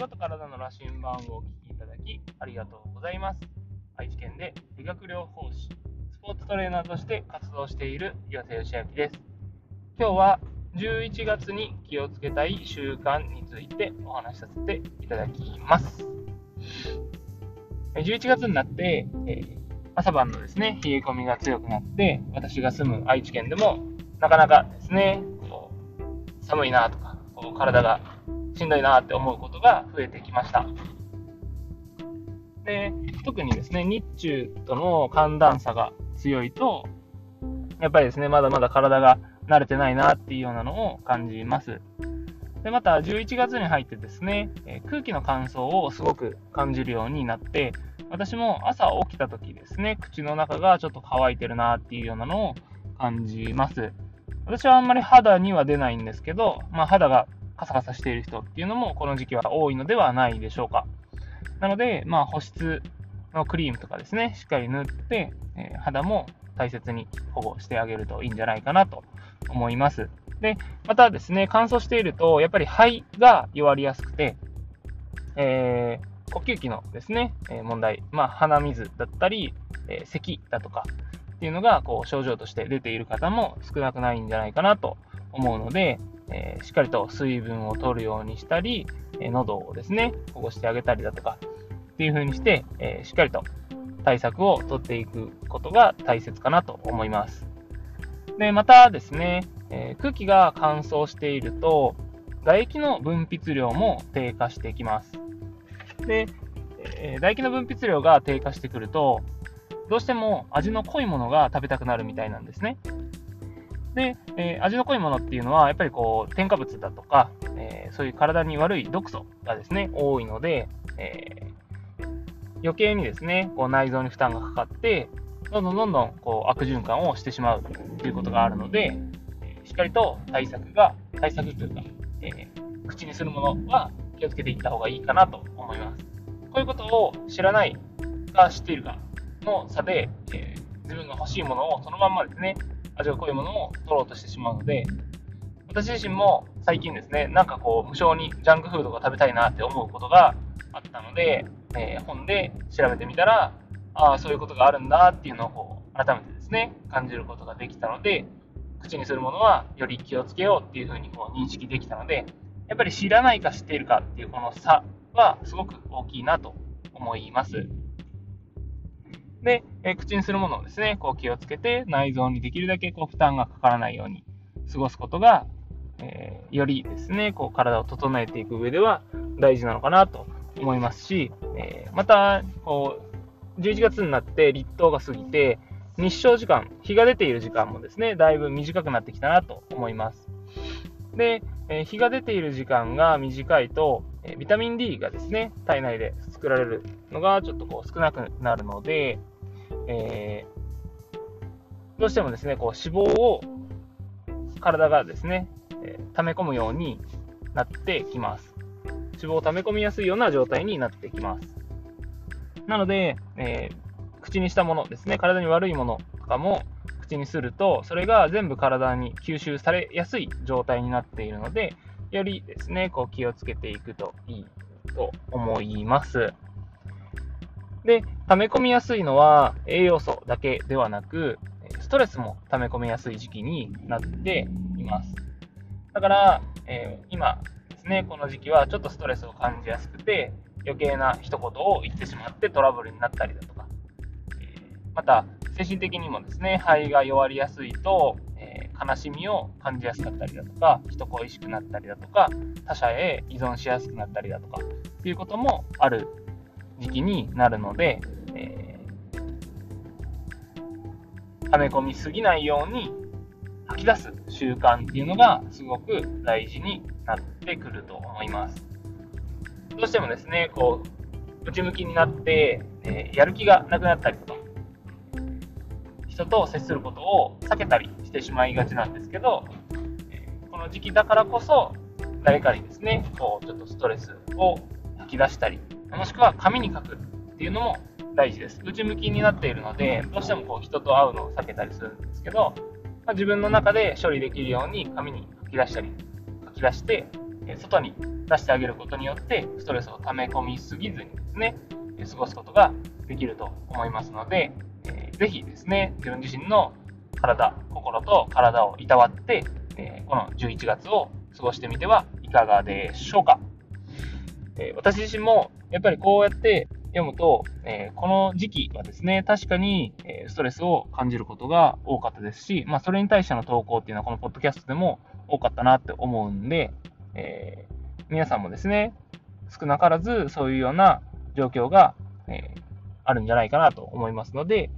心と体の羅針盤をお聞きいただきありがとうございます。愛知県で理学療法士、スポーツトレーナーとして活動している岩瀬義明です。今日は11月に気をつけたい習慣についてお話しさせていただきます。11月になって、えー、朝晩のですね、冷え込みが強くなって、私が住む愛知県でもなかなかですね、寒いなとか、体がしんどいなって思うことが増えてきました。で、特にですね、日中との寒暖差が強いと、やっぱりですね、まだまだ体が慣れてないなっていうようなのを感じます。で、また11月に入ってですね、え空気の乾燥をすごく感じるようになって、私も朝起きた時ですね、口の中がちょっと乾いてるなっていうようなのを感じます。私はあんまり肌には出ないんですけど、まあ、肌がカサカサしている人っていうのもこの時期は多いのではないでしょうか。なので、まあ、保湿のクリームとかですね、しっかり塗って、えー、肌も大切に保護してあげるといいんじゃないかなと思います。で、またですね、乾燥していると、やっぱり肺が弱りやすくて、えー、呼吸器のですね、え、問題、まあ、鼻水だったり、えー、咳だとかっていうのがこう症状として出ている方も少なくないんじゃないかなと思うので、えー、しっかりと水分を取るようにしたり、えー、喉をですね、保護してあげたりだとか、っていう風にして、えー、しっかりと対策を取っていくことが大切かなと思います。で、またですね、え空気が乾燥していると、唾液の分泌量も低下してきます。で、え唾液の分泌量が低下してくると、どうしても味の濃いものが食べたくなるみたいなんですね。で、えー、味の濃いものっていうのは、やっぱりこう、添加物だとか、えー、そういう体に悪い毒素がですね、多いので、えー、余計にですね、こう内臓に負担がかかって、どんどんどんどんこう悪循環をしてしまうということがあるので、えしっかりと対策が、対策というか、え口にするものは気をつけていった方がいいかなと思います。こういうことを知らないか知っているかの差で、え自分が欲しいものをそのまんまですね、味が濃いものを取ろうとしてしまうので、私自身も最近ですね、なんかこう、無性にジャンクフードが食べたいなって思うことがあったので、えー、本で調べてみたら、ああ、そういうことがあるんだっていうのをこう改めてですね、感じることができたので、口にするものはより気をつけようっていうふうにこう認識できたので、やっぱり知らないか知っているかっていうこの差はすごく大きいなと思います。で、え口にするものをですね、こう気をつけて内臓にできるだけこう負担がかからないように過ごすことが、えー、よりですね、こう体を整えていく上では大事なのかなと思いますし、えー、また、こう、11月になって立冬が過ぎて、日照時間、日が出ている時間もですね、だいぶ短くなってきたなと思います。で、えー、日が出ている時間が短いと、えビタミン D がですね、体内で作られるのがちょっとこう少なくなるので、えー、どうしてもですね、こう脂肪を体がですね、えー、溜め込むようになってきます。脂肪を溜め込みやすいような状態になってきます。なので、えー、口にしたものですね、体に悪いものとかも口にすると、それが全部体に吸収されやすい状態になっているので、よりですね、こう気をつけていくといいと思います。で、溜め込みやすいのは栄養素だけではなく、ストレスも溜め込みやすい時期になっています。だから、えー、今ですね、この時期はちょっとストレスを感じやすくて、余計な一言を言ってしまってトラブルになったりだとか、えー、また、精神的にもですね、肺が弱りやすいと、えー、悲しみを感じやすかったりだとか、人恋しくなったりだとか、他者へ依存しやすくなったりだとか、っていうこともある時期になるので、えー、溜め込みすぎないように吐き出す習慣っていうのがすごく大事になってくると思います。どうしてもですね、こう、内向きになって、えー、やる気がなくなったりとか、人と接することを避けたりしてしまいがちなんですけど、えこの時期だからこそ、誰かにですね、こう、ちょっとストレスを吐き出したり、もしくは紙に書くっていうのも大事です。内向きになっているので、どうしてもこう人と会うのを避けたりするんですけど、まあ、自分の中で処理できるように紙に書き出したり、書き出して、外に出してあげることによって、ストレスを溜め込みすぎずにですね、過ごすことができると思いますので、えー、ぜひですね、自分自身の体、心と体をいたわって、えー、この11月を過ごしてみてはいかがでしょうか。えー、私自身もやっぱりこうやって読むと、えー、この時期はですね、確かに、えストレスを感じることが多かったですし、まあ、それに対しての投稿っていうのはこのポッドキャストでも多かったなって思うんで、え皆さんもですね、少なからずそういうような状況が、えあるんじゃないかなと思いますので、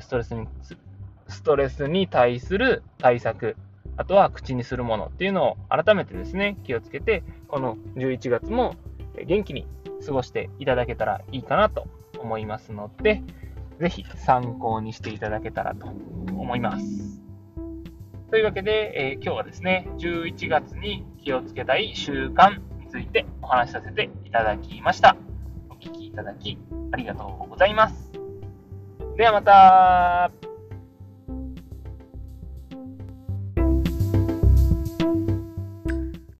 ストレスに、ストレスに対する対策、あとは口にするものっていうのを改めてですね、気をつけて、この11月も元気に過ごしていただけたらいいかなと思いますので、ぜひ参考にしていただけたらと思います。というわけで、えー、今日はですね、11月に気をつけたい習慣についてお話しさせていただきました。お聴きいただきありがとうございます。ではまた